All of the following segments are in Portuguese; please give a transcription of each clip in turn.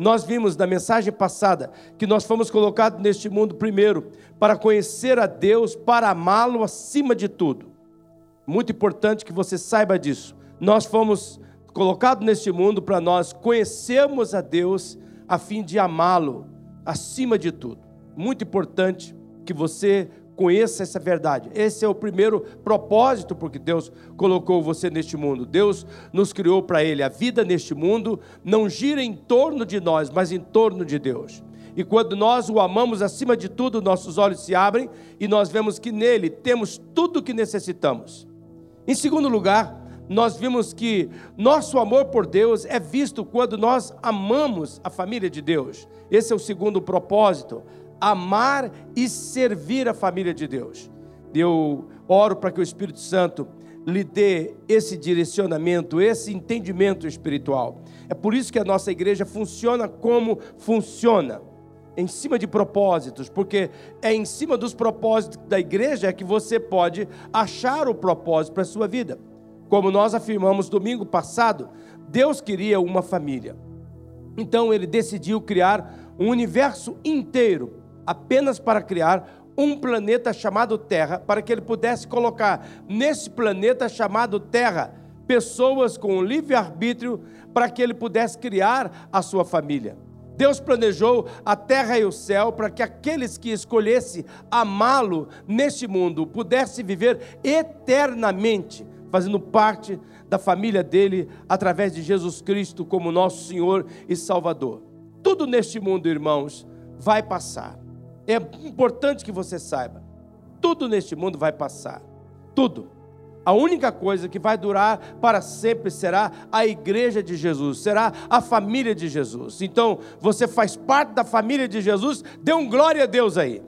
Nós vimos na mensagem passada que nós fomos colocados neste mundo primeiro para conhecer a Deus, para amá-lo acima de tudo. Muito importante que você saiba disso. Nós fomos colocados neste mundo para nós conhecermos a Deus a fim de amá-lo acima de tudo. Muito importante que você conheça essa verdade. Esse é o primeiro propósito porque Deus colocou você neste mundo. Deus nos criou para Ele. A vida neste mundo não gira em torno de nós, mas em torno de Deus. E quando nós o amamos acima de tudo, nossos olhos se abrem e nós vemos que nele temos tudo o que necessitamos. Em segundo lugar, nós vimos que nosso amor por Deus é visto quando nós amamos a família de Deus. Esse é o segundo propósito amar e servir a família de Deus. Eu oro para que o Espírito Santo lhe dê esse direcionamento, esse entendimento espiritual. É por isso que a nossa igreja funciona como funciona, em cima de propósitos, porque é em cima dos propósitos da igreja que você pode achar o propósito para a sua vida. Como nós afirmamos domingo passado, Deus queria uma família. Então ele decidiu criar um universo inteiro apenas para criar um planeta chamado Terra, para que ele pudesse colocar nesse planeta chamado Terra pessoas com livre-arbítrio, para que ele pudesse criar a sua família. Deus planejou a terra e o céu para que aqueles que escolhessem amá-lo neste mundo pudessem viver eternamente, fazendo parte da família dele através de Jesus Cristo como nosso Senhor e Salvador. Tudo neste mundo, irmãos, vai passar. É importante que você saiba: tudo neste mundo vai passar. Tudo. A única coisa que vai durar para sempre será a igreja de Jesus, será a família de Jesus. Então, você faz parte da família de Jesus, dê um glória a Deus aí.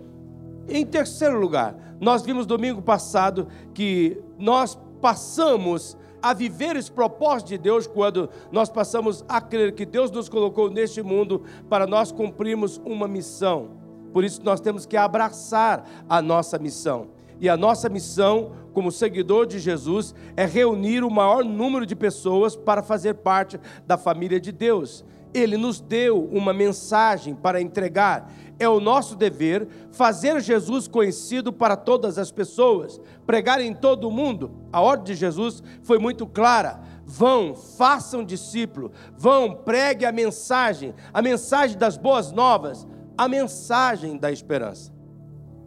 Em terceiro lugar, nós vimos domingo passado que nós passamos a viver esse propósito de Deus quando nós passamos a crer que Deus nos colocou neste mundo para nós cumprirmos uma missão. Por isso nós temos que abraçar a nossa missão. E a nossa missão, como seguidor de Jesus, é reunir o maior número de pessoas para fazer parte da família de Deus. Ele nos deu uma mensagem para entregar. É o nosso dever fazer Jesus conhecido para todas as pessoas, pregar em todo o mundo. A ordem de Jesus foi muito clara. Vão, façam discípulo, vão, pregue a mensagem, a mensagem das boas novas, a mensagem da esperança.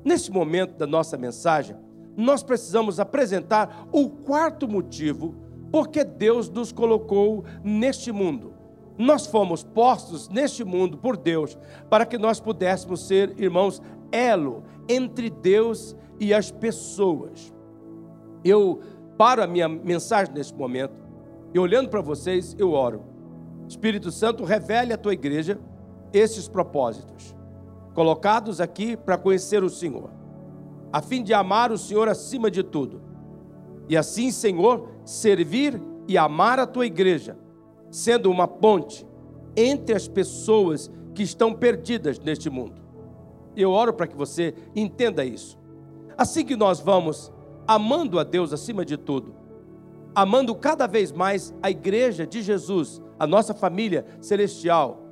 Nesse momento da nossa mensagem, nós precisamos apresentar o quarto motivo porque Deus nos colocou neste mundo. Nós fomos postos neste mundo por Deus para que nós pudéssemos ser, irmãos, elo entre Deus e as pessoas. Eu paro a minha mensagem nesse momento e olhando para vocês, eu oro. Espírito Santo, revele à tua igreja esses propósitos colocados aqui para conhecer o Senhor, a fim de amar o Senhor acima de tudo. E assim, Senhor, servir e amar a tua igreja, sendo uma ponte entre as pessoas que estão perdidas neste mundo. Eu oro para que você entenda isso. Assim que nós vamos amando a Deus acima de tudo, amando cada vez mais a igreja de Jesus, a nossa família celestial,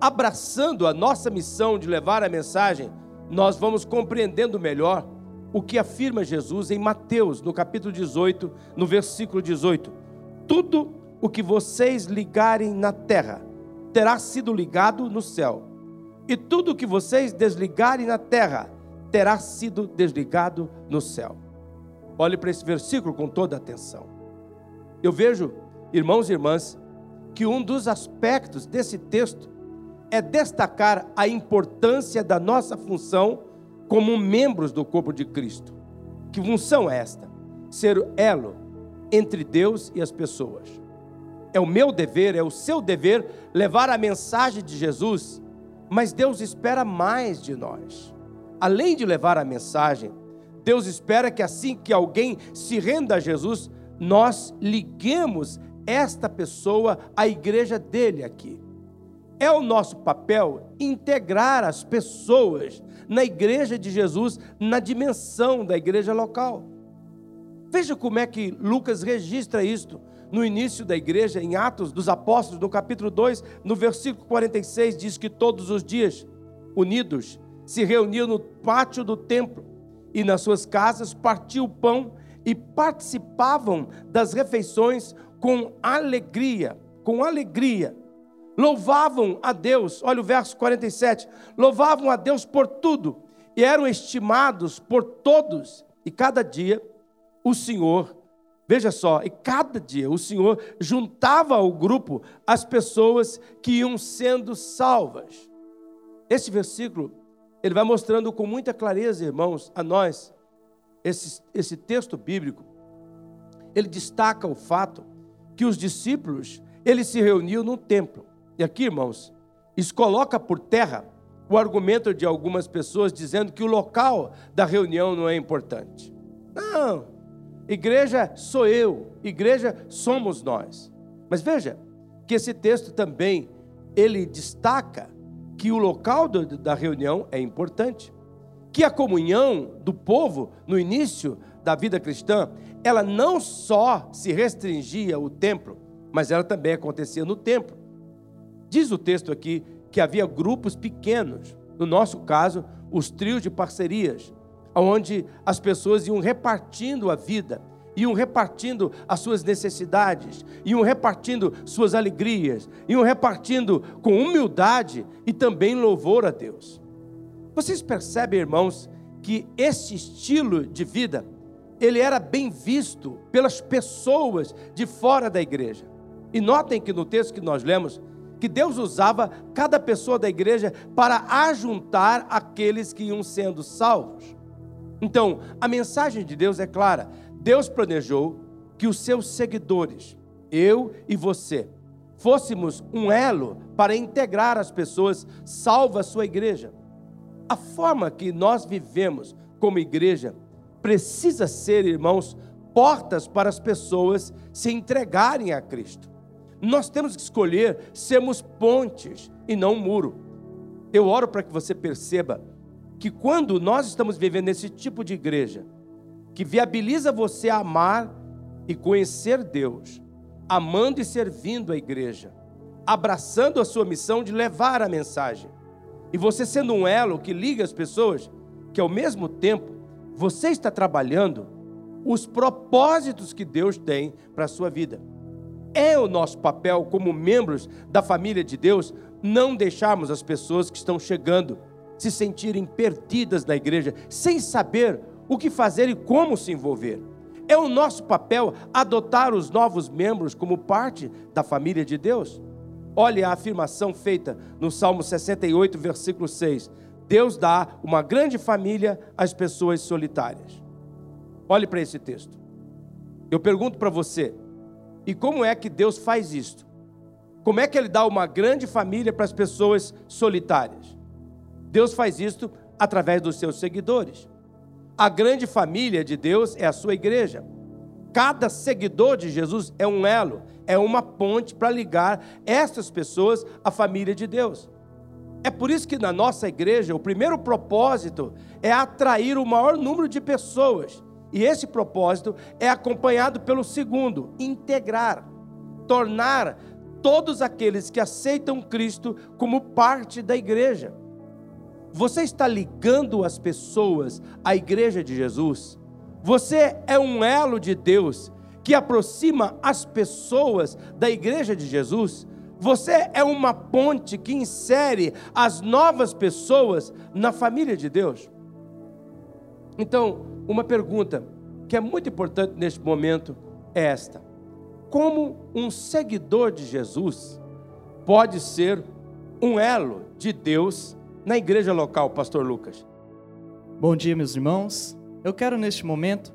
abraçando a nossa missão de levar a mensagem, nós vamos compreendendo melhor o que afirma Jesus em Mateus, no capítulo 18, no versículo 18: Tudo o que vocês ligarem na terra terá sido ligado no céu, e tudo o que vocês desligarem na terra terá sido desligado no céu. Olhe para esse versículo com toda atenção. Eu vejo, irmãos e irmãs, que um dos aspectos desse texto é destacar a importância da nossa função como membros do corpo de Cristo. Que função é esta? Ser o elo entre Deus e as pessoas. É o meu dever, é o seu dever levar a mensagem de Jesus, mas Deus espera mais de nós. Além de levar a mensagem, Deus espera que assim que alguém se renda a Jesus, nós liguemos esta pessoa à igreja dele aqui. É o nosso papel integrar as pessoas na igreja de Jesus, na dimensão da igreja local. Veja como é que Lucas registra isto no início da igreja, em Atos dos Apóstolos, no capítulo 2, no versículo 46, diz que todos os dias, unidos, se reuniam no pátio do templo e nas suas casas partiam o pão e participavam das refeições com alegria, com alegria. Louvavam a Deus, olha o verso 47, louvavam a Deus por tudo e eram estimados por todos, e cada dia o Senhor, veja só, e cada dia o Senhor juntava ao grupo as pessoas que iam sendo salvas. Esse versículo, ele vai mostrando com muita clareza, irmãos, a nós, esse, esse texto bíblico, ele destaca o fato que os discípulos, eles se reuniam no templo. E aqui, irmãos, isso coloca por terra o argumento de algumas pessoas dizendo que o local da reunião não é importante. Não, igreja sou eu, igreja somos nós. Mas veja que esse texto também ele destaca que o local do, da reunião é importante, que a comunhão do povo no início da vida cristã, ela não só se restringia ao templo, mas ela também acontecia no templo. Diz o texto aqui que havia grupos pequenos, no nosso caso, os trios de parcerias, onde as pessoas iam repartindo a vida, iam repartindo as suas necessidades, iam repartindo suas alegrias, iam repartindo com humildade e também louvor a Deus. Vocês percebem, irmãos, que esse estilo de vida, ele era bem visto pelas pessoas de fora da igreja. E notem que no texto que nós lemos, que Deus usava cada pessoa da igreja para ajuntar aqueles que iam sendo salvos. Então, a mensagem de Deus é clara: Deus planejou que os seus seguidores, eu e você, fôssemos um elo para integrar as pessoas salvas à sua igreja. A forma que nós vivemos como igreja precisa ser, irmãos, portas para as pessoas se entregarem a Cristo. Nós temos que escolher sermos pontes e não muro. Eu oro para que você perceba que quando nós estamos vivendo esse tipo de igreja, que viabiliza você amar e conhecer Deus, amando e servindo a igreja, abraçando a sua missão de levar a mensagem, e você sendo um elo que liga as pessoas, que ao mesmo tempo você está trabalhando os propósitos que Deus tem para a sua vida. É o nosso papel como membros da família de Deus não deixarmos as pessoas que estão chegando se sentirem perdidas na igreja, sem saber o que fazer e como se envolver. É o nosso papel adotar os novos membros como parte da família de Deus. Olhe a afirmação feita no Salmo 68, versículo 6. Deus dá uma grande família às pessoas solitárias. Olhe para esse texto. Eu pergunto para você, e como é que Deus faz isto? Como é que Ele dá uma grande família para as pessoas solitárias? Deus faz isto através dos seus seguidores. A grande família de Deus é a sua igreja. Cada seguidor de Jesus é um elo, é uma ponte para ligar essas pessoas à família de Deus. É por isso que na nossa igreja o primeiro propósito é atrair o maior número de pessoas e esse propósito é acompanhado pelo segundo: integrar, tornar todos aqueles que aceitam Cristo como parte da igreja. Você está ligando as pessoas à igreja de Jesus? Você é um elo de Deus que aproxima as pessoas da igreja de Jesus? Você é uma ponte que insere as novas pessoas na família de Deus? Então, uma pergunta que é muito importante neste momento é esta: Como um seguidor de Jesus pode ser um elo de Deus na igreja local, Pastor Lucas? Bom dia, meus irmãos. Eu quero neste momento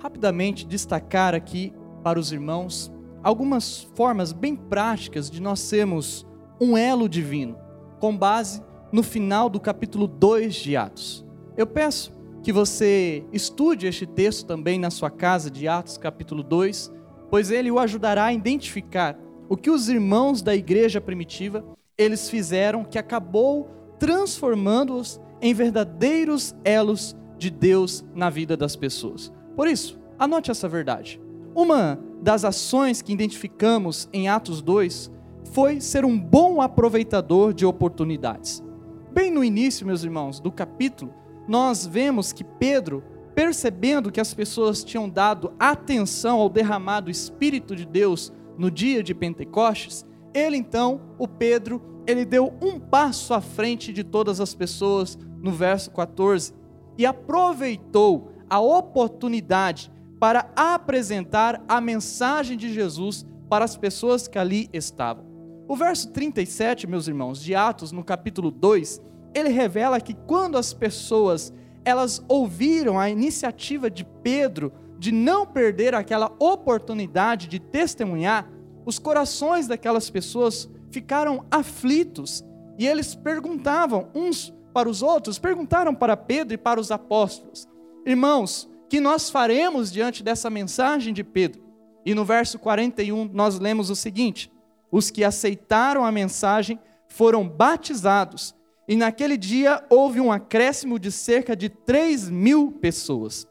rapidamente destacar aqui para os irmãos algumas formas bem práticas de nós sermos um elo divino, com base no final do capítulo 2 de Atos. Eu peço que você estude este texto também na sua casa de Atos capítulo 2, pois ele o ajudará a identificar o que os irmãos da igreja primitiva eles fizeram que acabou transformando-os em verdadeiros elos de Deus na vida das pessoas. Por isso, anote essa verdade. Uma das ações que identificamos em Atos 2 foi ser um bom aproveitador de oportunidades. Bem no início, meus irmãos, do capítulo, nós vemos que Pedro, percebendo que as pessoas tinham dado atenção ao derramado Espírito de Deus no dia de Pentecostes, ele então, o Pedro, ele deu um passo à frente de todas as pessoas no verso 14 e aproveitou a oportunidade para apresentar a mensagem de Jesus para as pessoas que ali estavam. O verso 37, meus irmãos, de Atos, no capítulo 2, ele revela que quando as pessoas elas ouviram a iniciativa de Pedro de não perder aquela oportunidade de testemunhar, os corações daquelas pessoas ficaram aflitos e eles perguntavam uns para os outros, perguntaram para Pedro e para os apóstolos: Irmãos, que nós faremos diante dessa mensagem de Pedro? E no verso 41 nós lemos o seguinte: Os que aceitaram a mensagem foram batizados, e naquele dia houve um acréscimo de cerca de 3 mil pessoas.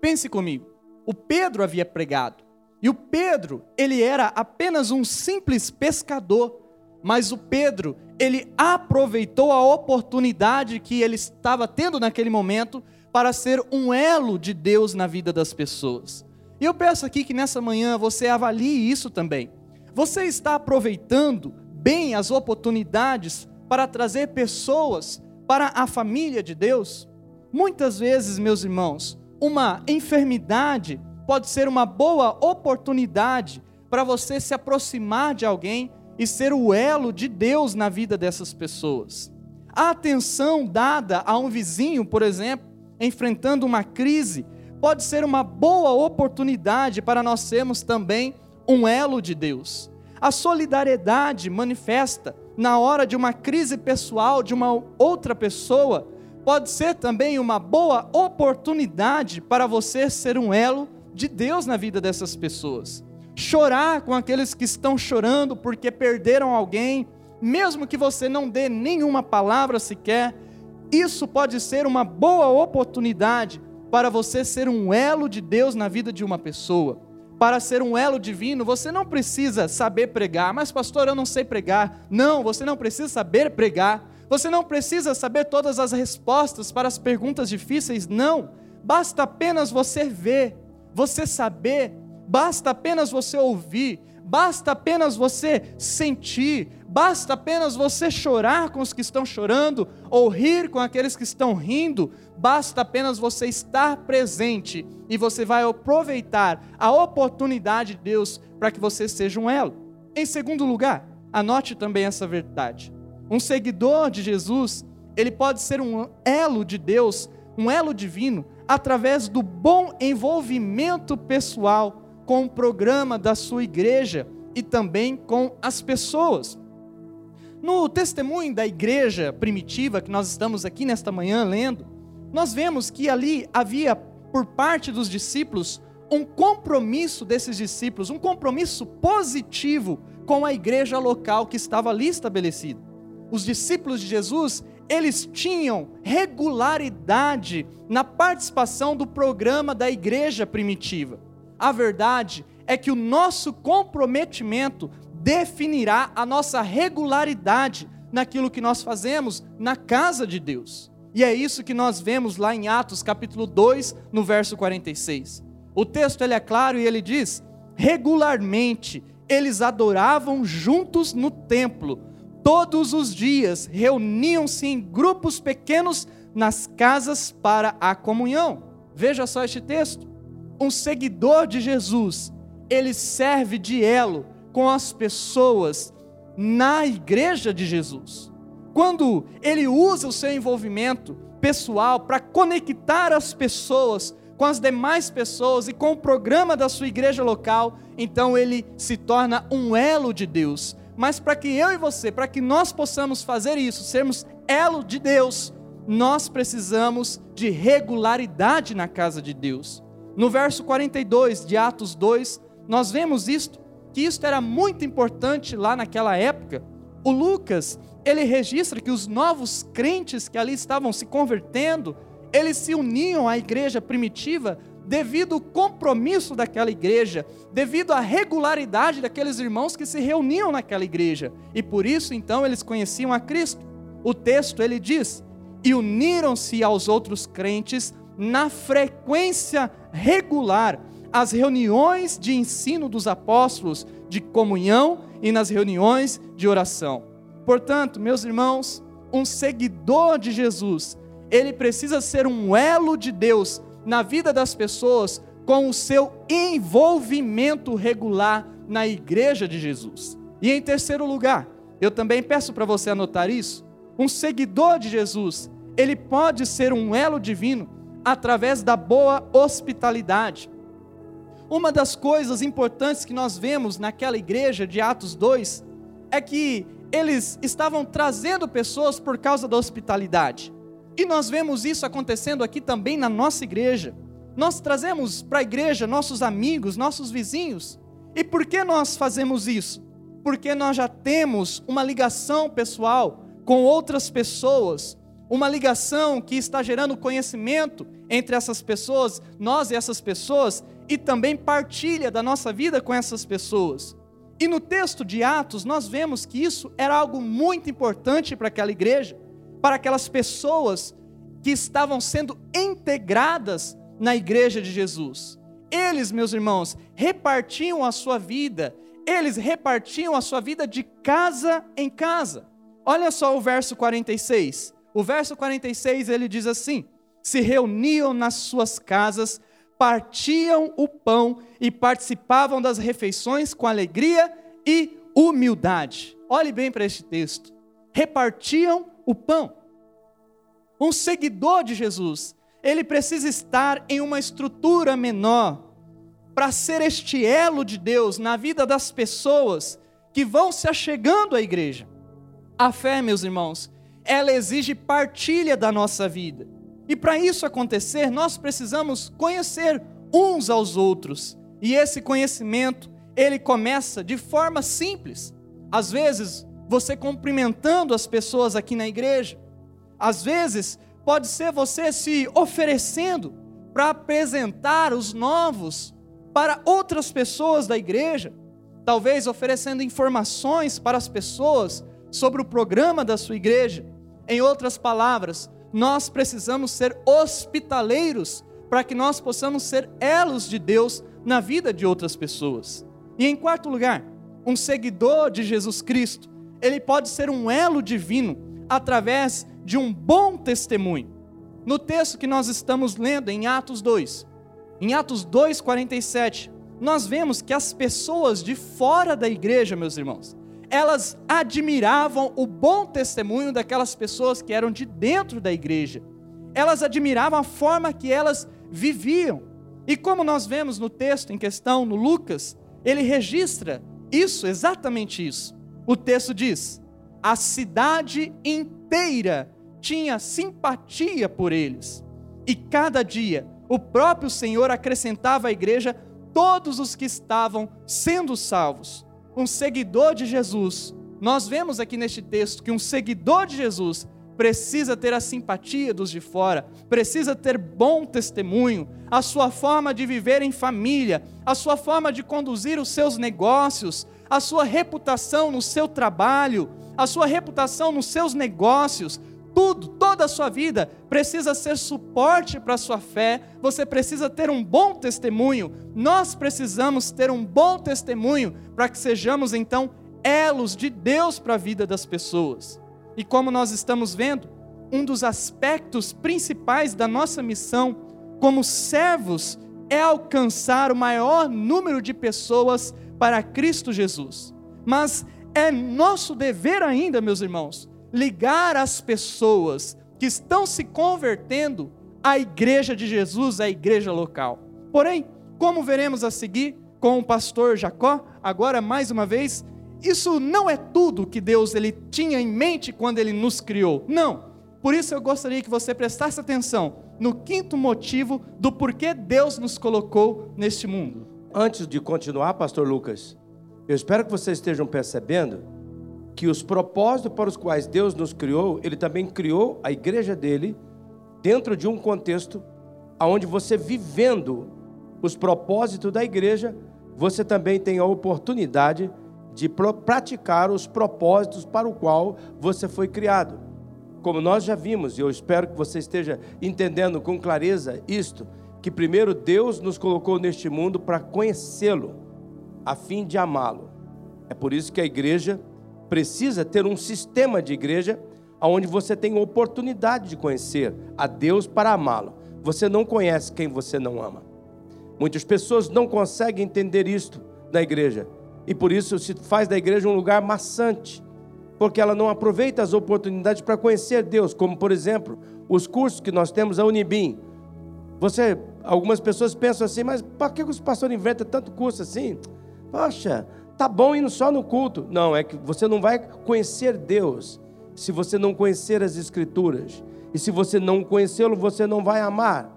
Pense comigo, o Pedro havia pregado, e o Pedro, ele era apenas um simples pescador, mas o Pedro, ele aproveitou a oportunidade que ele estava tendo naquele momento para ser um elo de Deus na vida das pessoas. E eu peço aqui que nessa manhã você avalie isso também. Você está aproveitando bem as oportunidades para trazer pessoas para a família de Deus? Muitas vezes, meus irmãos, uma enfermidade pode ser uma boa oportunidade para você se aproximar de alguém e ser o elo de Deus na vida dessas pessoas. A atenção dada a um vizinho, por exemplo, enfrentando uma crise, pode ser uma boa oportunidade para nós sermos também um elo de Deus. A solidariedade manifesta na hora de uma crise pessoal de uma outra pessoa pode ser também uma boa oportunidade para você ser um elo de Deus na vida dessas pessoas. Chorar com aqueles que estão chorando porque perderam alguém, mesmo que você não dê nenhuma palavra sequer, isso pode ser uma boa oportunidade para você ser um elo de Deus na vida de uma pessoa. Para ser um elo divino, você não precisa saber pregar, mas pastor, eu não sei pregar. Não, você não precisa saber pregar. Você não precisa saber todas as respostas para as perguntas difíceis, não. Basta apenas você ver, você saber, basta apenas você ouvir, basta apenas você sentir, basta apenas você chorar com os que estão chorando, ou rir com aqueles que estão rindo, basta apenas você estar presente e você vai aproveitar a oportunidade de Deus para que você seja um elo. Em segundo lugar, anote também essa verdade. Um seguidor de Jesus, ele pode ser um elo de Deus, um elo divino, através do bom envolvimento pessoal com o programa da sua igreja e também com as pessoas. No testemunho da igreja primitiva que nós estamos aqui nesta manhã lendo, nós vemos que ali havia por parte dos discípulos um compromisso desses discípulos, um compromisso positivo com a igreja local que estava ali estabelecida. Os discípulos de Jesus, eles tinham regularidade na participação do programa da igreja primitiva. A verdade é que o nosso comprometimento definirá a nossa regularidade naquilo que nós fazemos na casa de Deus. E é isso que nós vemos lá em Atos capítulo 2, no verso 46. O texto ele é claro e ele diz: regularmente eles adoravam juntos no templo. Todos os dias reuniam-se em grupos pequenos nas casas para a comunhão. Veja só este texto um seguidor de Jesus, ele serve de elo com as pessoas na igreja de Jesus. Quando ele usa o seu envolvimento pessoal para conectar as pessoas com as demais pessoas e com o programa da sua igreja local, então ele se torna um elo de Deus. Mas para que eu e você, para que nós possamos fazer isso, sermos elo de Deus, nós precisamos de regularidade na casa de Deus. No verso 42 de Atos 2, nós vemos isto, que isto era muito importante lá naquela época. O Lucas, ele registra que os novos crentes que ali estavam se convertendo, eles se uniam à igreja primitiva devido ao compromisso daquela igreja, devido à regularidade daqueles irmãos que se reuniam naquela igreja. E por isso então eles conheciam a Cristo. O texto ele diz: "E uniram-se aos outros crentes na frequência regular às reuniões de ensino dos apóstolos, de comunhão e nas reuniões de oração." Portanto, meus irmãos, um seguidor de Jesus, ele precisa ser um elo de Deus na vida das pessoas com o seu envolvimento regular na igreja de Jesus. E em terceiro lugar, eu também peço para você anotar isso, um seguidor de Jesus, ele pode ser um elo divino através da boa hospitalidade. Uma das coisas importantes que nós vemos naquela igreja de Atos 2 é que eles estavam trazendo pessoas por causa da hospitalidade. E nós vemos isso acontecendo aqui também na nossa igreja. Nós trazemos para a igreja nossos amigos, nossos vizinhos. E por que nós fazemos isso? Porque nós já temos uma ligação pessoal com outras pessoas, uma ligação que está gerando conhecimento entre essas pessoas, nós e essas pessoas, e também partilha da nossa vida com essas pessoas. E no texto de Atos, nós vemos que isso era algo muito importante para aquela igreja, para aquelas pessoas que estavam sendo integradas na igreja de Jesus. Eles, meus irmãos, repartiam a sua vida, eles repartiam a sua vida de casa em casa. Olha só o verso 46. O verso 46 ele diz assim: Se reuniam nas suas casas partiam o pão e participavam das refeições com alegria e humildade. Olhe bem para este texto. Repartiam o pão. Um seguidor de Jesus, ele precisa estar em uma estrutura menor para ser este elo de Deus na vida das pessoas que vão se achegando à igreja. A fé, meus irmãos, ela exige partilha da nossa vida. E para isso acontecer, nós precisamos conhecer uns aos outros. E esse conhecimento, ele começa de forma simples. Às vezes, você cumprimentando as pessoas aqui na igreja. Às vezes, pode ser você se oferecendo para apresentar os novos para outras pessoas da igreja. Talvez oferecendo informações para as pessoas sobre o programa da sua igreja. Em outras palavras, nós precisamos ser hospitaleiros para que nós possamos ser elos de Deus na vida de outras pessoas. E em quarto lugar, um seguidor de Jesus Cristo, ele pode ser um elo divino através de um bom testemunho. No texto que nós estamos lendo em Atos 2, em Atos 2:47, nós vemos que as pessoas de fora da igreja, meus irmãos, elas admiravam o bom testemunho daquelas pessoas que eram de dentro da igreja. Elas admiravam a forma que elas viviam. E como nós vemos no texto em questão, no Lucas, ele registra isso, exatamente isso. O texto diz: a cidade inteira tinha simpatia por eles. E cada dia o próprio Senhor acrescentava à igreja todos os que estavam sendo salvos um seguidor de Jesus, nós vemos aqui neste texto que um seguidor de Jesus precisa ter a simpatia dos de fora, precisa ter bom testemunho, a sua forma de viver em família, a sua forma de conduzir os seus negócios, a sua reputação no seu trabalho, a sua reputação nos seus negócios, tudo, toda a sua vida precisa ser suporte para a sua fé, você precisa ter um bom testemunho. Nós precisamos ter um bom testemunho para que sejamos então elos de Deus para a vida das pessoas. E como nós estamos vendo, um dos aspectos principais da nossa missão como servos é alcançar o maior número de pessoas para Cristo Jesus. Mas é nosso dever ainda, meus irmãos, ligar as pessoas que estão se convertendo à igreja de Jesus, à igreja local. Porém, como veremos a seguir com o pastor Jacó, agora mais uma vez, isso não é tudo que Deus ele tinha em mente quando ele nos criou. Não. Por isso eu gostaria que você prestasse atenção no quinto motivo do porquê Deus nos colocou neste mundo. Antes de continuar, pastor Lucas, eu espero que vocês estejam percebendo que os propósitos para os quais Deus nos criou, Ele também criou a igreja dele dentro de um contexto onde você vivendo os propósitos da igreja, você também tem a oportunidade de praticar os propósitos para o qual você foi criado. Como nós já vimos, e eu espero que você esteja entendendo com clareza isto, que primeiro Deus nos colocou neste mundo para conhecê-lo, a fim de amá-lo. É por isso que a igreja precisa ter um sistema de igreja onde você tem oportunidade de conhecer a Deus para amá-lo. Você não conhece quem você não ama. Muitas pessoas não conseguem entender isto na igreja. E por isso se faz da igreja um lugar maçante, porque ela não aproveita as oportunidades para conhecer Deus, como por exemplo, os cursos que nós temos a Unibim. Você, algumas pessoas pensam assim, mas para que os pastores inventam tanto curso assim? Poxa, tá bom indo só no culto. Não, é que você não vai conhecer Deus se você não conhecer as Escrituras. E se você não conhecê-lo, você não vai amar.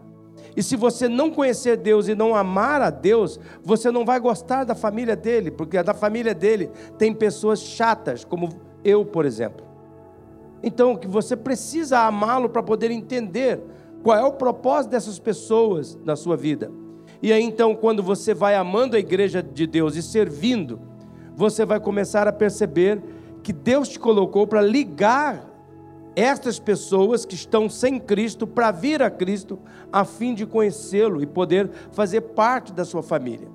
E se você não conhecer Deus e não amar a Deus, você não vai gostar da família dele, porque da família dele tem pessoas chatas, como eu, por exemplo. Então, que você precisa amá-lo para poder entender qual é o propósito dessas pessoas na sua vida. E aí então, quando você vai amando a igreja de Deus e servindo, você vai começar a perceber que Deus te colocou para ligar estas pessoas que estão sem Cristo para vir a Cristo, a fim de conhecê-lo e poder fazer parte da sua família.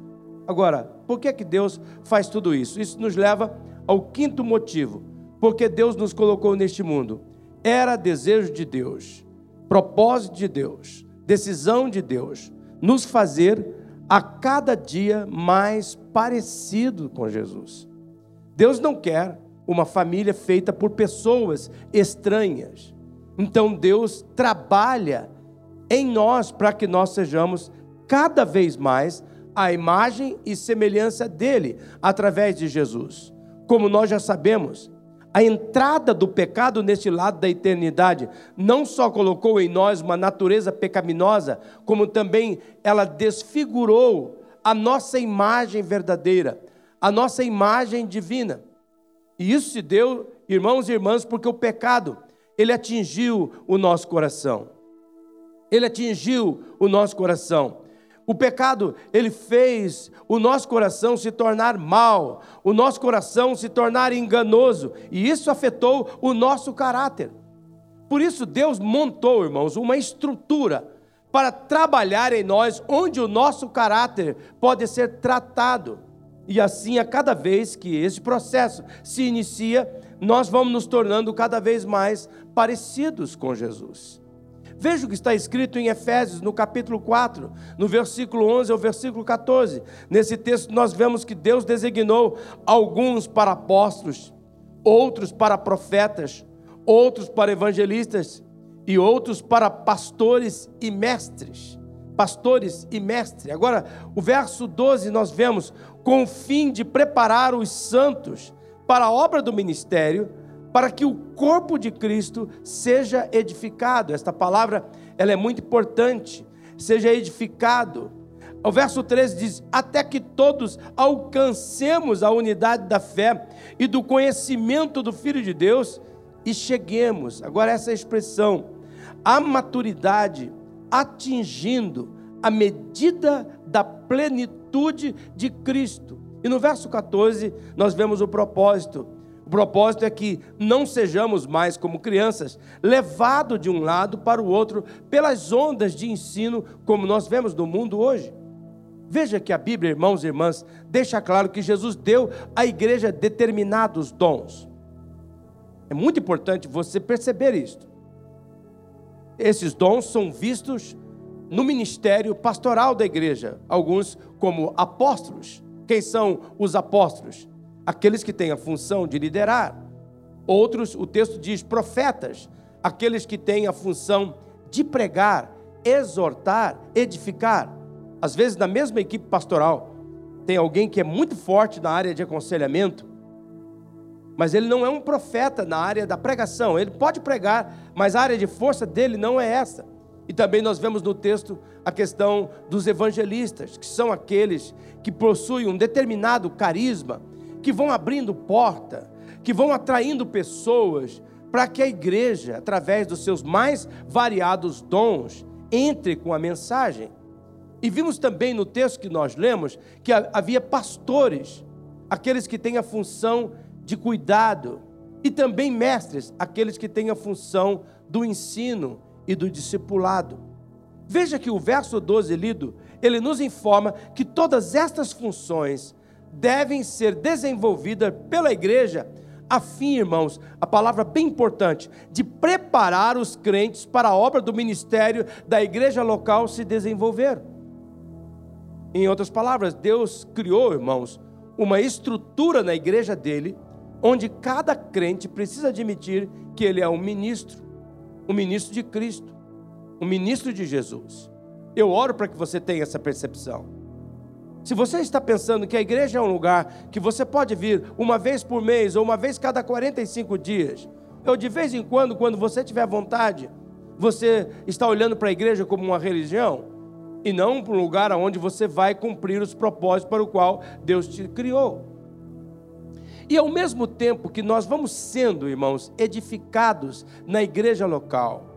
Agora, por que, que Deus faz tudo isso? Isso nos leva ao quinto motivo. Porque Deus nos colocou neste mundo. Era desejo de Deus, propósito de Deus, decisão de Deus, nos fazer a cada dia mais parecido com Jesus. Deus não quer uma família feita por pessoas estranhas. Então Deus trabalha em nós para que nós sejamos cada vez mais a imagem e semelhança dele através de Jesus. Como nós já sabemos, a entrada do pecado neste lado da eternidade não só colocou em nós uma natureza pecaminosa, como também ela desfigurou a nossa imagem verdadeira, a nossa imagem divina. E isso se deu, irmãos e irmãs, porque o pecado, ele atingiu o nosso coração. Ele atingiu o nosso coração. O pecado, ele fez o nosso coração se tornar mal, o nosso coração se tornar enganoso, e isso afetou o nosso caráter. Por isso, Deus montou, irmãos, uma estrutura para trabalhar em nós onde o nosso caráter pode ser tratado. E assim, a cada vez que esse processo se inicia, nós vamos nos tornando cada vez mais parecidos com Jesus. Veja o que está escrito em Efésios, no capítulo 4, no versículo 11 ao versículo 14. Nesse texto, nós vemos que Deus designou alguns para apóstolos, outros para profetas, outros para evangelistas e outros para pastores e mestres pastores e mestres. Agora, o verso 12 nós vemos com o fim de preparar os santos para a obra do ministério, para que o corpo de Cristo seja edificado. Esta palavra, ela é muito importante. Seja edificado. O verso 13 diz: Até que todos alcancemos a unidade da fé e do conhecimento do Filho de Deus e cheguemos. Agora, essa expressão, a maturidade atingindo a medida da plenitude de Cristo. E no verso 14, nós vemos o propósito. O propósito é que não sejamos mais como crianças, levados de um lado para o outro pelas ondas de ensino, como nós vemos no mundo hoje. Veja que a Bíblia, irmãos e irmãs, deixa claro que Jesus deu à igreja determinados dons. É muito importante você perceber isto. Esses dons são vistos no ministério pastoral da igreja, alguns como apóstolos. Quem são os apóstolos? Aqueles que têm a função de liderar. Outros, o texto diz profetas, aqueles que têm a função de pregar, exortar, edificar. Às vezes, na mesma equipe pastoral, tem alguém que é muito forte na área de aconselhamento, mas ele não é um profeta na área da pregação. Ele pode pregar, mas a área de força dele não é essa. E também nós vemos no texto a questão dos evangelistas, que são aqueles que possuem um determinado carisma, que vão abrindo porta, que vão atraindo pessoas para que a igreja, através dos seus mais variados dons, entre com a mensagem. E vimos também no texto que nós lemos que havia pastores, aqueles que têm a função de cuidado, e também mestres, aqueles que têm a função do ensino e do discipulado. Veja que o verso 12 lido, ele nos informa que todas estas funções devem ser desenvolvidas pela igreja, a fim, irmãos, a palavra bem importante, de preparar os crentes para a obra do ministério da igreja local se desenvolver. Em outras palavras, Deus criou, irmãos, uma estrutura na igreja dele, onde cada crente precisa admitir que ele é um ministro, um ministro de Cristo, um ministro de Jesus. Eu oro para que você tenha essa percepção. Se você está pensando que a igreja é um lugar que você pode vir uma vez por mês ou uma vez cada 45 dias, ou de vez em quando, quando você tiver vontade, você está olhando para a igreja como uma religião e não para um lugar onde você vai cumprir os propósitos para o qual Deus te criou. E ao mesmo tempo que nós vamos sendo, irmãos, edificados na igreja local,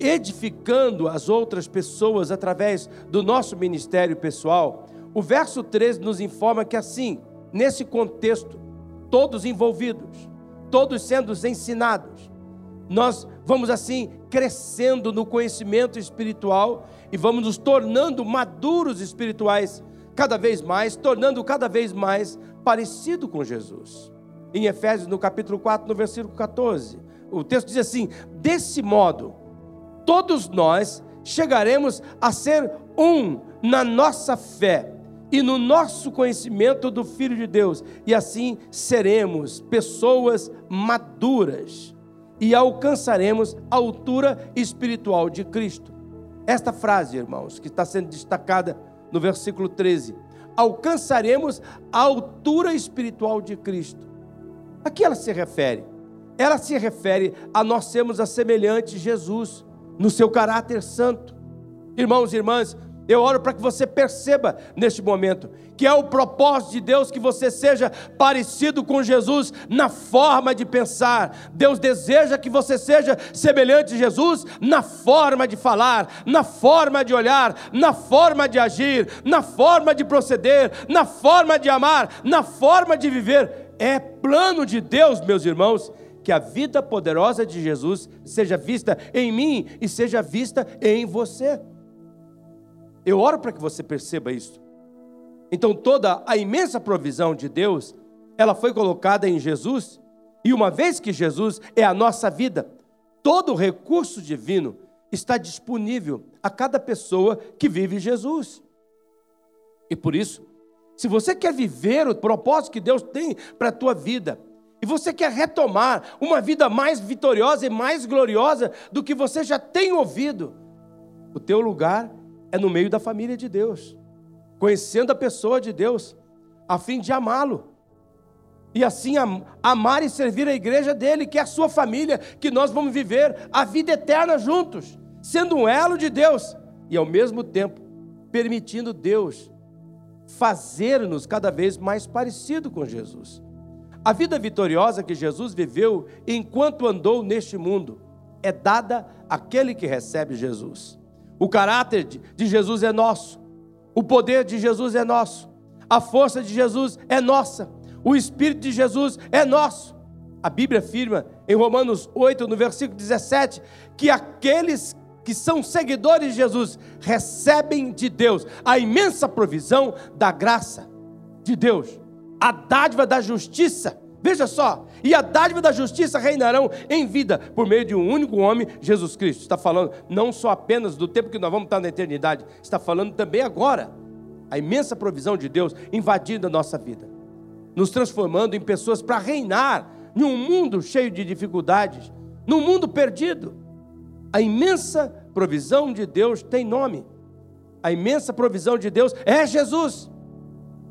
edificando as outras pessoas através do nosso ministério pessoal, o verso 13 nos informa que assim, nesse contexto, todos envolvidos, todos sendo ensinados, nós vamos assim crescendo no conhecimento espiritual e vamos nos tornando maduros espirituais cada vez mais, tornando cada vez mais parecido com Jesus. Em Efésios, no capítulo 4, no versículo 14, o texto diz assim: Desse modo, todos nós chegaremos a ser um na nossa fé e no nosso conhecimento do Filho de Deus, e assim seremos pessoas maduras e alcançaremos a altura espiritual de Cristo. Esta frase, irmãos, que está sendo destacada no versículo 13: alcançaremos a altura espiritual de Cristo. A que ela se refere? Ela se refere a nós sermos a semelhante Jesus no seu caráter santo. Irmãos e irmãs, eu oro para que você perceba neste momento que é o propósito de Deus que você seja parecido com Jesus na forma de pensar. Deus deseja que você seja semelhante a Jesus na forma de falar, na forma de olhar, na forma de agir, na forma de proceder, na forma de amar, na forma de viver. É plano de Deus, meus irmãos, que a vida poderosa de Jesus seja vista em mim e seja vista em você. Eu oro para que você perceba isso. Então toda a imensa provisão de Deus, ela foi colocada em Jesus, e uma vez que Jesus é a nossa vida, todo o recurso divino está disponível a cada pessoa que vive Jesus. E por isso, se você quer viver o propósito que Deus tem para a tua vida, e você quer retomar uma vida mais vitoriosa e mais gloriosa do que você já tem ouvido, o teu lugar é no meio da família de Deus, conhecendo a pessoa de Deus, a fim de amá-lo. E assim amar e servir a igreja dele, que é a sua família, que nós vamos viver a vida eterna juntos, sendo um elo de Deus e ao mesmo tempo permitindo Deus fazer-nos cada vez mais parecido com Jesus. A vida vitoriosa que Jesus viveu enquanto andou neste mundo é dada àquele que recebe Jesus. O caráter de Jesus é nosso. O poder de Jesus é nosso. A força de Jesus é nossa. O Espírito de Jesus é nosso. A Bíblia afirma em Romanos 8, no versículo 17, que aqueles que são seguidores de Jesus recebem de Deus a imensa provisão da graça de Deus, a dádiva da justiça Veja só, e a dádiva da justiça reinarão em vida por meio de um único homem, Jesus Cristo. Está falando não só apenas do tempo que nós vamos estar na eternidade, está falando também agora. A imensa provisão de Deus invadindo a nossa vida, nos transformando em pessoas para reinar em um mundo cheio de dificuldades, num mundo perdido. A imensa provisão de Deus tem nome. A imensa provisão de Deus é Jesus.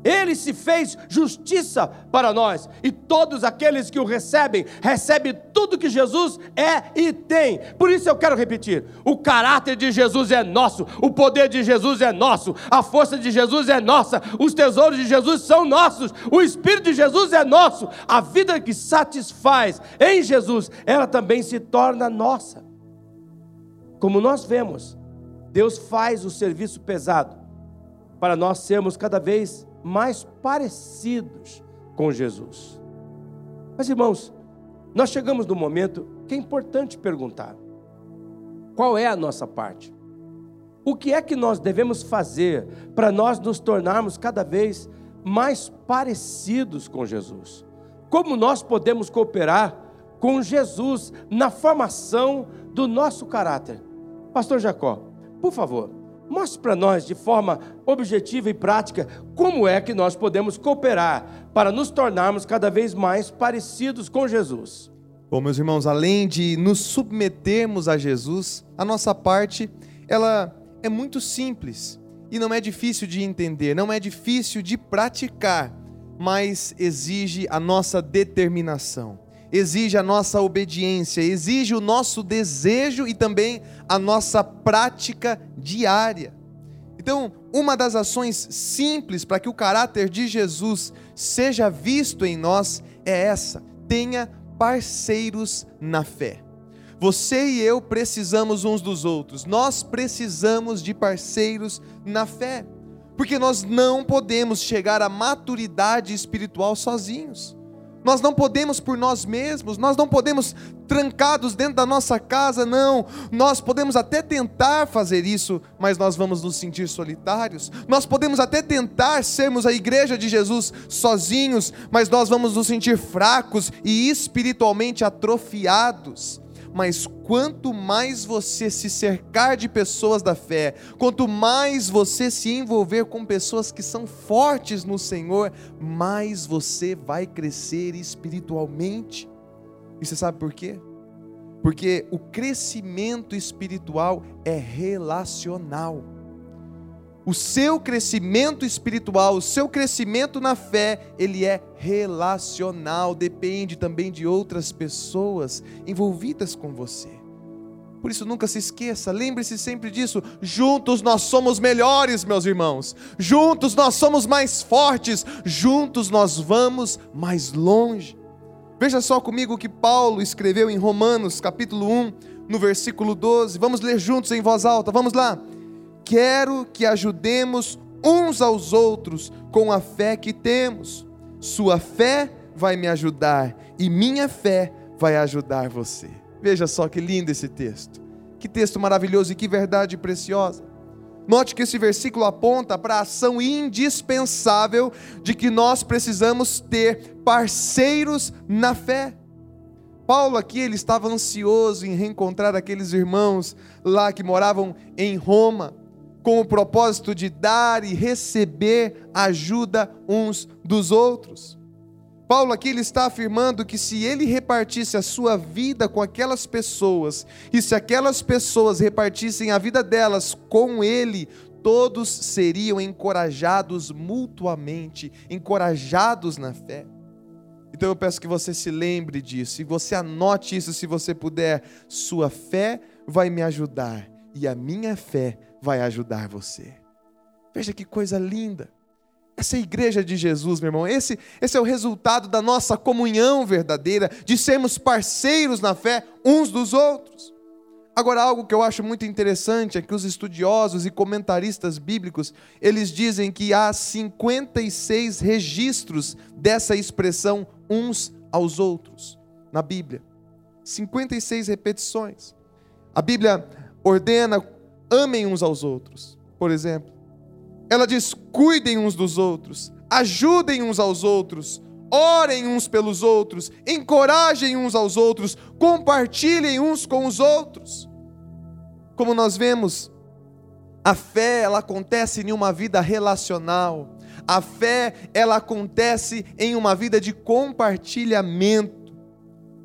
Ele se fez justiça para nós, e todos aqueles que o recebem, recebem tudo que Jesus é e tem. Por isso eu quero repetir: o caráter de Jesus é nosso, o poder de Jesus é nosso, a força de Jesus é nossa, os tesouros de Jesus são nossos, o Espírito de Jesus é nosso, a vida que satisfaz em Jesus, ela também se torna nossa. Como nós vemos Deus faz o serviço pesado para nós sermos cada vez mais parecidos com Jesus. Mas irmãos, nós chegamos no momento que é importante perguntar: qual é a nossa parte? O que é que nós devemos fazer para nós nos tornarmos cada vez mais parecidos com Jesus? Como nós podemos cooperar com Jesus na formação do nosso caráter? Pastor Jacó, por favor, mostre para nós de forma objetiva e prática como é que nós podemos cooperar para nos tornarmos cada vez mais parecidos com Jesus. Bom, meus irmãos, além de nos submetermos a Jesus, a nossa parte, ela é muito simples e não é difícil de entender, não é difícil de praticar, mas exige a nossa determinação, exige a nossa obediência, exige o nosso desejo e também a nossa prática diária. Então, uma das ações simples para que o caráter de Jesus seja visto em nós é essa: tenha parceiros na fé. Você e eu precisamos uns dos outros. Nós precisamos de parceiros na fé. Porque nós não podemos chegar à maturidade espiritual sozinhos. Nós não podemos por nós mesmos, nós não podemos trancados dentro da nossa casa, não. Nós podemos até tentar fazer isso, mas nós vamos nos sentir solitários. Nós podemos até tentar sermos a igreja de Jesus sozinhos, mas nós vamos nos sentir fracos e espiritualmente atrofiados mas quanto mais você se cercar de pessoas da fé, quanto mais você se envolver com pessoas que são fortes no Senhor, mais você vai crescer espiritualmente. E você sabe por quê? Porque o crescimento espiritual é relacional o seu crescimento espiritual, o seu crescimento na fé, ele é relacional, depende também de outras pessoas envolvidas com você. Por isso nunca se esqueça, lembre-se sempre disso. Juntos nós somos melhores, meus irmãos. Juntos nós somos mais fortes. Juntos nós vamos mais longe. Veja só comigo o que Paulo escreveu em Romanos, capítulo 1, no versículo 12. Vamos ler juntos em voz alta. Vamos lá quero que ajudemos uns aos outros com a fé que temos. Sua fé vai me ajudar e minha fé vai ajudar você. Veja só que lindo esse texto. Que texto maravilhoso e que verdade preciosa. Note que esse versículo aponta para a ação indispensável de que nós precisamos ter parceiros na fé. Paulo aqui ele estava ansioso em reencontrar aqueles irmãos lá que moravam em Roma com o propósito de dar e receber ajuda uns dos outros. Paulo aqui ele está afirmando que se ele repartisse a sua vida com aquelas pessoas, e se aquelas pessoas repartissem a vida delas com ele, todos seriam encorajados mutuamente, encorajados na fé. Então eu peço que você se lembre disso, e você anote isso se você puder. Sua fé vai me ajudar, e a minha fé vai ajudar você. Veja que coisa linda. Essa é a igreja de Jesus, meu irmão. Esse, esse é o resultado da nossa comunhão verdadeira, de sermos parceiros na fé uns dos outros. Agora, algo que eu acho muito interessante é que os estudiosos e comentaristas bíblicos, eles dizem que há 56 registros dessa expressão uns aos outros na Bíblia. 56 repetições. A Bíblia ordena amem uns aos outros, por exemplo. Ela diz: cuidem uns dos outros, ajudem uns aos outros, orem uns pelos outros, encorajem uns aos outros, compartilhem uns com os outros. Como nós vemos, a fé ela acontece em uma vida relacional. A fé ela acontece em uma vida de compartilhamento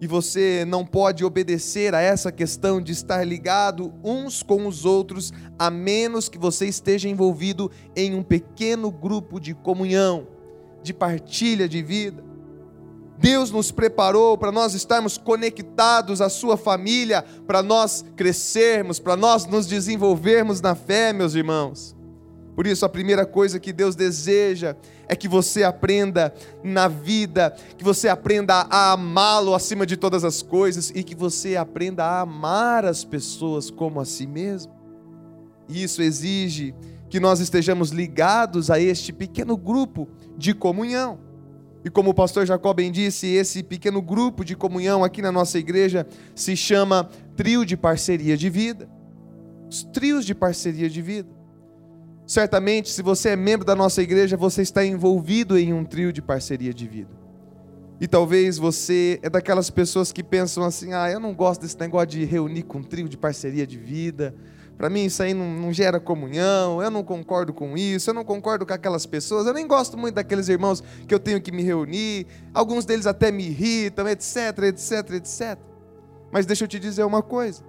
e você não pode obedecer a essa questão de estar ligado uns com os outros, a menos que você esteja envolvido em um pequeno grupo de comunhão, de partilha de vida. Deus nos preparou para nós estarmos conectados à Sua família, para nós crescermos, para nós nos desenvolvermos na fé, meus irmãos. Por isso, a primeira coisa que Deus deseja é que você aprenda na vida, que você aprenda a amá-lo acima de todas as coisas e que você aprenda a amar as pessoas como a si mesmo. E isso exige que nós estejamos ligados a este pequeno grupo de comunhão. E como o pastor Jacó bem disse, esse pequeno grupo de comunhão aqui na nossa igreja se chama trio de parceria de vida. Os trios de parceria de vida. Certamente, se você é membro da nossa igreja, você está envolvido em um trio de parceria de vida. E talvez você é daquelas pessoas que pensam assim: ah, eu não gosto desse negócio de reunir com um trio de parceria de vida. Para mim isso aí não, não, gera comunhão, eu não concordo com isso, eu não concordo com aquelas pessoas, eu nem gosto muito daqueles irmãos que eu tenho que me reunir, alguns deles até me irritam, etc, etc, etc. Mas deixa eu te dizer uma coisa: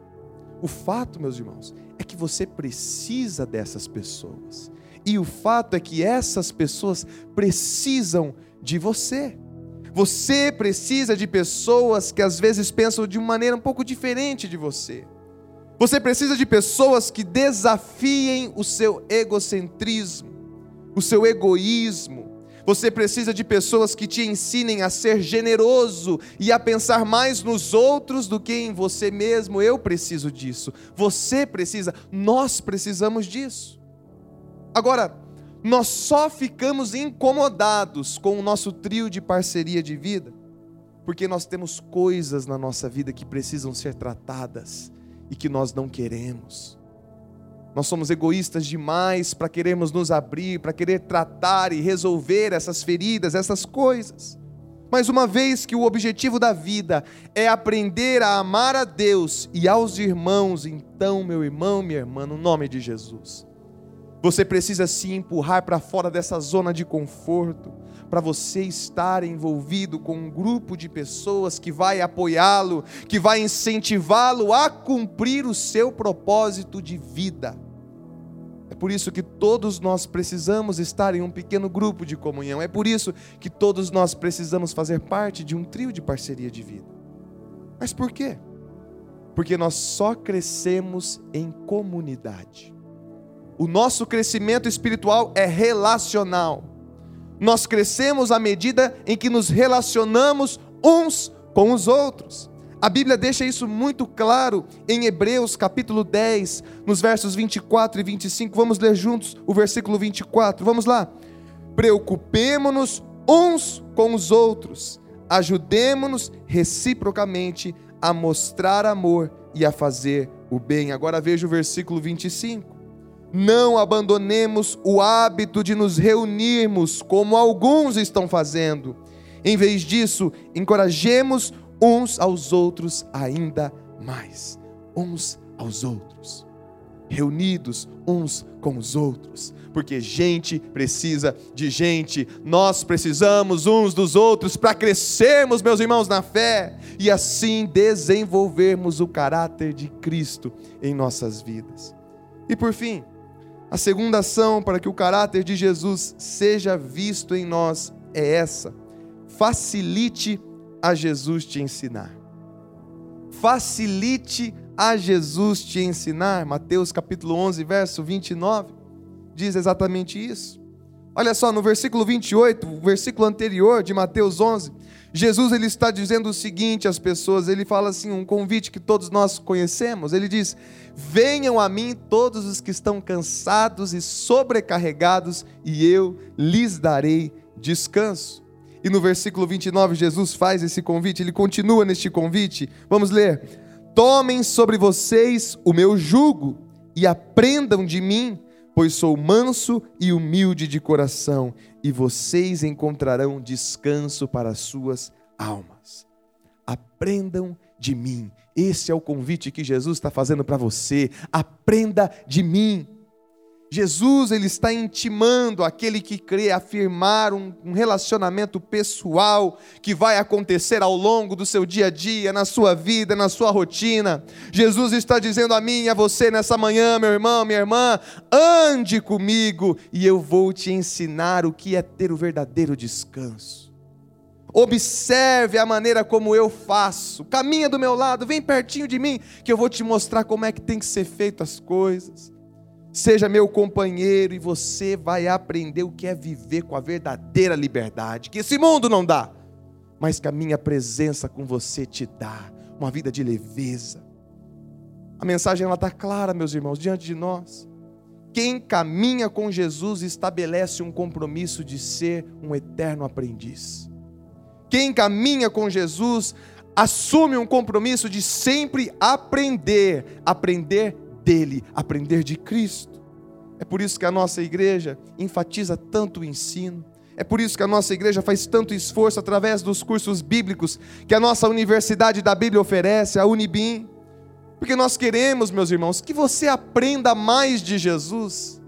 o fato, meus irmãos, é que você precisa dessas pessoas, e o fato é que essas pessoas precisam de você. Você precisa de pessoas que às vezes pensam de uma maneira um pouco diferente de você. Você precisa de pessoas que desafiem o seu egocentrismo, o seu egoísmo. Você precisa de pessoas que te ensinem a ser generoso e a pensar mais nos outros do que em você mesmo. Eu preciso disso. Você precisa, nós precisamos disso. Agora, nós só ficamos incomodados com o nosso trio de parceria de vida, porque nós temos coisas na nossa vida que precisam ser tratadas e que nós não queremos. Nós somos egoístas demais para querermos nos abrir, para querer tratar e resolver essas feridas, essas coisas. Mas uma vez que o objetivo da vida é aprender a amar a Deus e aos irmãos, então, meu irmão, minha irmã, no nome de Jesus, você precisa se empurrar para fora dessa zona de conforto, para você estar envolvido com um grupo de pessoas que vai apoiá-lo, que vai incentivá-lo a cumprir o seu propósito de vida. É por isso que todos nós precisamos estar em um pequeno grupo de comunhão. É por isso que todos nós precisamos fazer parte de um trio de parceria de vida. Mas por quê? Porque nós só crescemos em comunidade. O nosso crescimento espiritual é relacional. Nós crescemos à medida em que nos relacionamos uns com os outros. A Bíblia deixa isso muito claro em Hebreus capítulo 10, nos versos 24 e 25. Vamos ler juntos o versículo 24. Vamos lá. Preocupemo-nos uns com os outros, ajudemo-nos reciprocamente a mostrar amor e a fazer o bem. Agora veja o versículo 25 não abandonemos o hábito de nos reunirmos como alguns estão fazendo. Em vez disso, encorajemos uns aos outros ainda mais. Uns aos outros. Reunidos uns com os outros. Porque gente precisa de gente. Nós precisamos uns dos outros para crescermos, meus irmãos, na fé e assim desenvolvermos o caráter de Cristo em nossas vidas. E por fim, a segunda ação para que o caráter de Jesus seja visto em nós é essa: facilite a Jesus te ensinar. Facilite a Jesus te ensinar. Mateus capítulo 11, verso 29 diz exatamente isso. Olha só, no versículo 28, o versículo anterior de Mateus 11, Jesus ele está dizendo o seguinte às pessoas, ele fala assim, um convite que todos nós conhecemos, ele diz: "Venham a mim todos os que estão cansados e sobrecarregados, e eu lhes darei descanso." E no versículo 29 Jesus faz esse convite, ele continua neste convite. Vamos ler: "Tomem sobre vocês o meu jugo e aprendam de mim, pois sou manso e humilde de coração, e vocês encontrarão descanso para as suas almas. Aprendam de mim. Esse é o convite que Jesus está fazendo para você. Aprenda de mim. Jesus ele está intimando aquele que crê afirmar um, um, relacionamento pessoal que vai acontecer ao longo do seu dia a dia, na sua vida, na sua rotina. Jesus está dizendo a mim e a você nessa manhã, meu irmão, minha irmã, ande comigo e eu vou te ensinar o que é ter o verdadeiro descanso. Observe a maneira como eu faço. Caminha do meu lado, vem pertinho de mim, que eu vou te mostrar como é que tem que ser feito as coisas. Seja meu companheiro e você vai aprender o que é viver com a verdadeira liberdade, que esse mundo não dá, mas que a minha presença com você te dá, uma vida de leveza. A mensagem ela está clara, meus irmãos, diante de nós. Quem caminha com Jesus estabelece um compromisso de ser um eterno aprendiz. Quem caminha com Jesus assume um compromisso de sempre aprender, aprender dele, aprender de Cristo. É por isso que a nossa igreja enfatiza tanto o ensino, é por isso que a nossa igreja faz tanto esforço através dos cursos bíblicos que a nossa Universidade da Bíblia oferece, a Unibim. Porque nós queremos, meus irmãos, que você aprenda mais de Jesus.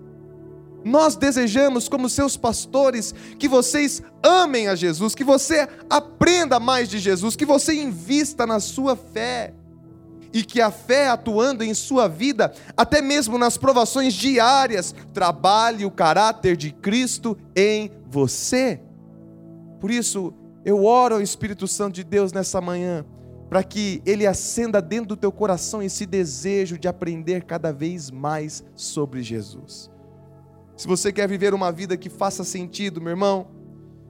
Nós desejamos, como seus pastores, que vocês amem a Jesus, que você aprenda mais de Jesus, que você invista na sua fé. E que a fé atuando em sua vida, até mesmo nas provações diárias, trabalhe o caráter de Cristo em você. Por isso, eu oro ao Espírito Santo de Deus nessa manhã, para que ele acenda dentro do teu coração esse desejo de aprender cada vez mais sobre Jesus. Se você quer viver uma vida que faça sentido, meu irmão,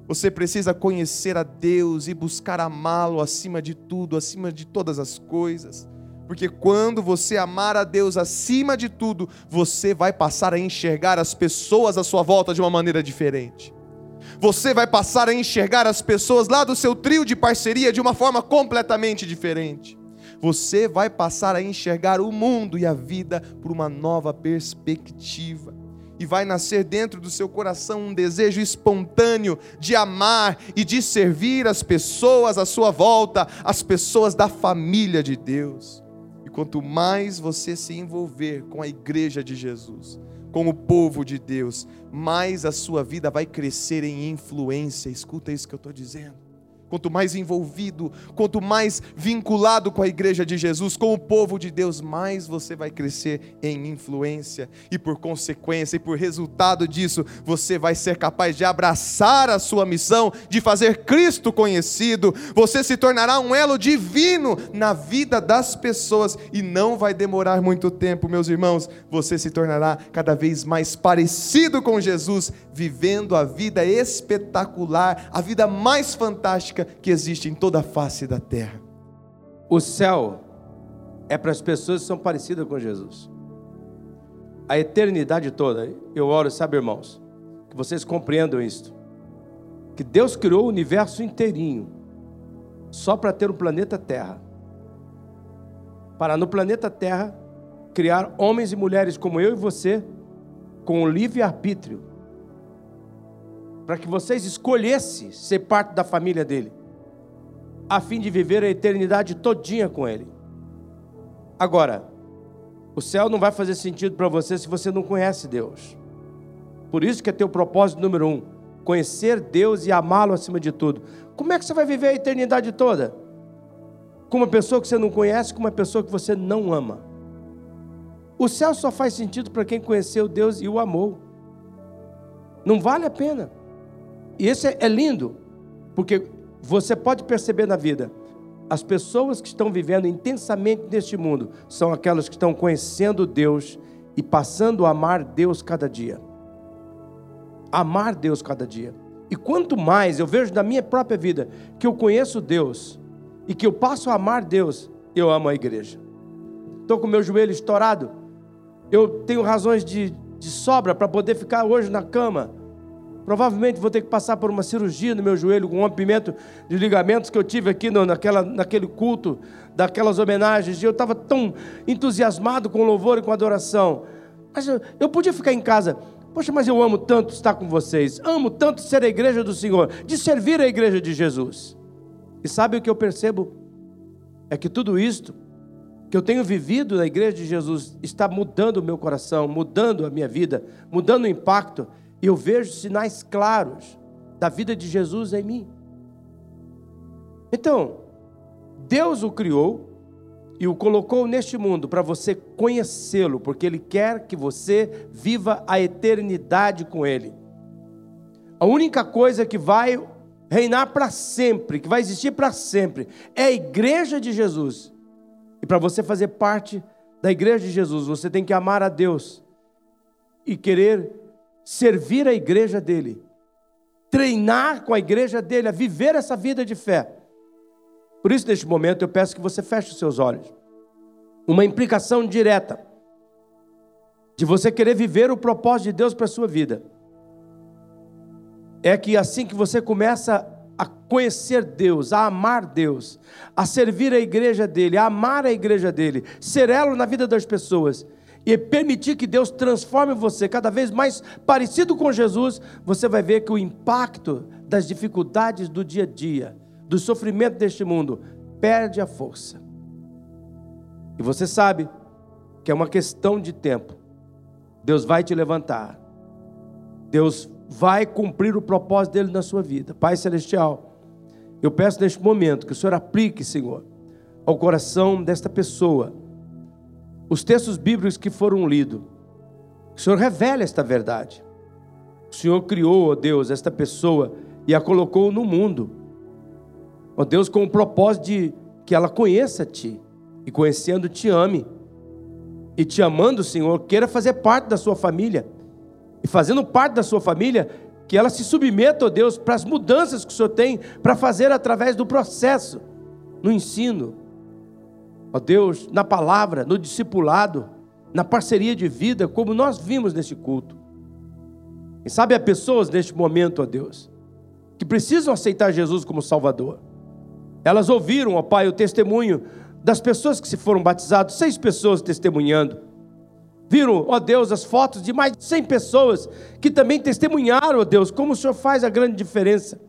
você precisa conhecer a Deus e buscar amá-lo acima de tudo, acima de todas as coisas. Porque quando você amar a Deus acima de tudo, você vai passar a enxergar as pessoas à sua volta de uma maneira diferente. Você vai passar a enxergar as pessoas lá do seu trio de parceria de uma forma completamente diferente. Você vai passar a enxergar o mundo e a vida por uma nova perspectiva e vai nascer dentro do seu coração um desejo espontâneo de amar e de servir as pessoas à sua volta, as pessoas da família de Deus. Quanto mais você se envolver com a igreja de Jesus, com o povo de Deus, mais a sua vida vai crescer em influência. Escuta isso que eu estou dizendo quanto mais envolvido, quanto mais vinculado com a igreja de Jesus, com o povo de Deus, mais você vai crescer em influência e por consequência e por resultado disso, você vai ser capaz de abraçar a sua missão de fazer Cristo conhecido. Você se tornará um elo divino na vida das pessoas e não vai demorar muito tempo, meus irmãos. Você se tornará cada vez mais parecido com Jesus, vivendo a vida espetacular, a vida mais fantástica que existe em toda a face da terra. O céu é para as pessoas que são parecidas com Jesus. A eternidade toda, eu oro, sabe, irmãos, que vocês compreendam isto. Que Deus criou o universo inteirinho só para ter o planeta Terra. Para no planeta Terra criar homens e mulheres como eu e você, com o livre arbítrio, para que vocês escolhessem ser parte da família dele, a fim de viver a eternidade todinha com ele. Agora, o céu não vai fazer sentido para você se você não conhece Deus. Por isso que é teu propósito número um, conhecer Deus e amá-lo acima de tudo. Como é que você vai viver a eternidade toda? Com uma pessoa que você não conhece, com uma pessoa que você não ama. O céu só faz sentido para quem conheceu Deus e o amou. Não vale a pena. E esse é, lindo, porque você pode perceber na vida, as pessoas que estão vivendo intensamente neste mundo são aquelas que estão conhecendo Deus e passando a amar Deus cada dia. Amar Deus cada dia. E quanto mais eu vejo na minha própria vida que eu conheço Deus e que eu passo a amar Deus, eu amo a igreja. Estou com meu joelho estourado, eu tenho razões de, de sobra para poder ficar hoje na cama Provavelmente vou ter que passar por uma cirurgia no meu joelho, com um rompimento de ligamentos que eu tive aqui no, naquela, naquele culto, daquelas homenagens. E eu estava tão entusiasmado com o louvor e com a adoração. Mas eu, eu podia ficar em casa. Poxa, mas eu amo tanto estar com vocês. Amo tanto ser a igreja do Senhor, de servir a igreja de Jesus. E sabe o que eu percebo? É que tudo isto que eu tenho vivido na igreja de Jesus está mudando o meu coração, mudando a minha vida, mudando o impacto eu vejo sinais claros da vida de Jesus em mim. Então, Deus o criou e o colocou neste mundo para você conhecê-lo, porque Ele quer que você viva a eternidade com Ele. A única coisa que vai reinar para sempre, que vai existir para sempre, é a igreja de Jesus. E para você fazer parte da igreja de Jesus, você tem que amar a Deus e querer servir a igreja dele, treinar com a igreja dele, a viver essa vida de fé. Por isso, neste momento, eu peço que você feche os seus olhos. Uma implicação direta de você querer viver o propósito de Deus para a sua vida, é que assim que você começa a conhecer Deus, a amar Deus, a servir a igreja dele, a amar a igreja dele, ser elo na vida das pessoas e permitir que Deus transforme você cada vez mais parecido com Jesus, você vai ver que o impacto das dificuldades do dia a dia, do sofrimento deste mundo, perde a força. E você sabe que é uma questão de tempo. Deus vai te levantar. Deus vai cumprir o propósito dele na sua vida. Pai celestial, eu peço neste momento que o Senhor aplique, Senhor, ao coração desta pessoa os textos bíblicos que foram lidos. O Senhor revele esta verdade. O Senhor criou, ó Deus, esta pessoa e a colocou no mundo. Ó Deus, com o propósito de que ela conheça Ti e conhecendo te ame. E te amando, Senhor, queira fazer parte da sua família. E fazendo parte da sua família, que ela se submeta, ó Deus, para as mudanças que o Senhor tem para fazer através do processo, no ensino, ó Deus, na palavra, no discipulado, na parceria de vida, como nós vimos neste culto. E sabe, há pessoas neste momento, ó Deus, que precisam aceitar Jesus como Salvador. Elas ouviram, ó Pai, o testemunho das pessoas que se foram batizadas, seis pessoas testemunhando. Viram, ó Deus, as fotos de mais de cem pessoas que também testemunharam, ó Deus, como o Senhor faz a grande diferença.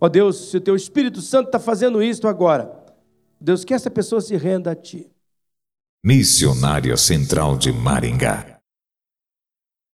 Ó Deus, se o Teu Espírito Santo está fazendo isso agora, Deus, que essa pessoa se renda a Ti. Missionária Central de Maringá